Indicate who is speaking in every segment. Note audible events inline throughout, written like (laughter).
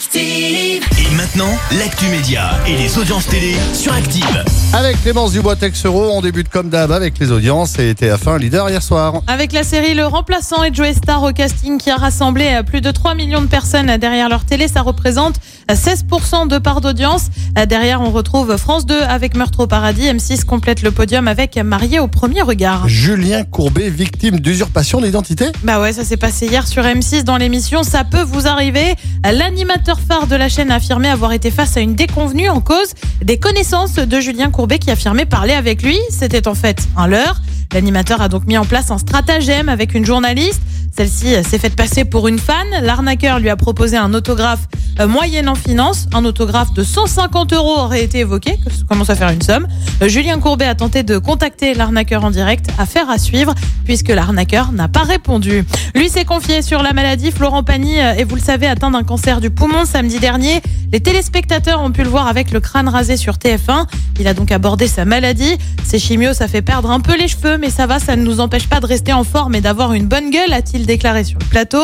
Speaker 1: Active.
Speaker 2: Et maintenant, l'actu média et les audiences télé sur Active.
Speaker 3: Avec Clémence Dubois-Texero, on débute comme d'hab avec les audiences et TF1 leader hier soir.
Speaker 4: Avec la série Le Remplaçant et Joe Star au casting qui a rassemblé euh, plus de 3 millions de personnes derrière leur télé, ça représente 16% de part d'audience. Euh, Derrière, on retrouve France 2 avec Meurtre au paradis. M6 complète le podium avec Marié au premier regard.
Speaker 3: Julien Courbet, victime d'usurpation d'identité
Speaker 4: Bah ouais, ça s'est passé hier sur M6 dans l'émission Ça peut vous arriver. L'animateur phare de la chaîne a affirmé avoir été face à une déconvenue en cause des connaissances de Julien Courbet qui affirmait parler avec lui. C'était en fait un leurre. L'animateur a donc mis en place un stratagème avec une journaliste. Celle-ci s'est faite passer pour une fan. L'arnaqueur lui a proposé un autographe euh, moyennant finance. Un autographe de 150 euros aurait été évoqué, ça commence à faire une somme. Euh, Julien Courbet a tenté de contacter l'arnaqueur en direct. Affaire à suivre, puisque l'arnaqueur n'a pas répondu. Lui s'est confié sur la maladie. Florent Pagny euh, est, vous le savez, atteint d'un cancer du poumon samedi dernier. Les téléspectateurs ont pu le voir avec le crâne rasé sur TF1. Il a donc abordé sa maladie. Ces chimios, ça fait perdre un peu les cheveux, mais ça va, ça ne nous empêche pas de rester en forme et d'avoir une bonne gueule, a-t-il déclaré sur le plateau.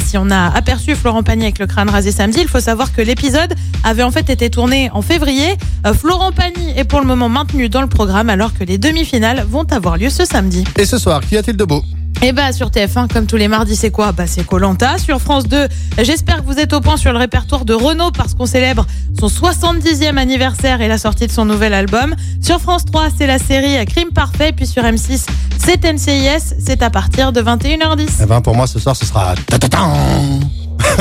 Speaker 4: Si on a aperçu Florent Pagny avec le crâne rasé samedi, il faut savoir que l'épisode avait en fait été tourné en février. Euh, Florent Pagny est pour le moment maintenu dans le programme alors que les demi-finales vont avoir lieu ce samedi.
Speaker 3: Et ce soir, qu'y a-t-il de beau?
Speaker 4: Et bah sur TF1, comme tous les mardis, c'est quoi? Bah c'est Colanta. Sur France 2, j'espère que vous êtes au point sur le répertoire de Renault parce qu'on célèbre son 70e anniversaire et la sortie de son nouvel album. Sur France 3, c'est la série Crime Parfait. Puis sur M6, c'est NCIS. C'est à partir de 21h10.
Speaker 3: Eh ben pour moi ce soir ce sera.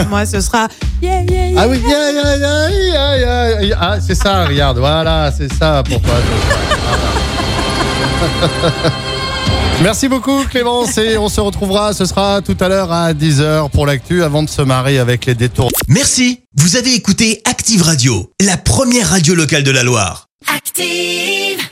Speaker 3: (laughs)
Speaker 4: Moi, ce sera yeah, yeah, yeah.
Speaker 3: Ah oui, yeah, yeah, yeah, yeah, yeah, yeah. ah c'est ça, regarde, voilà, c'est ça pour toi. (laughs) Merci beaucoup Clémence et on se retrouvera, ce sera tout à l'heure à 10h pour l'actu avant de se marier avec les détours.
Speaker 2: Merci, vous avez écouté Active Radio, la première radio locale de la Loire.
Speaker 1: Active.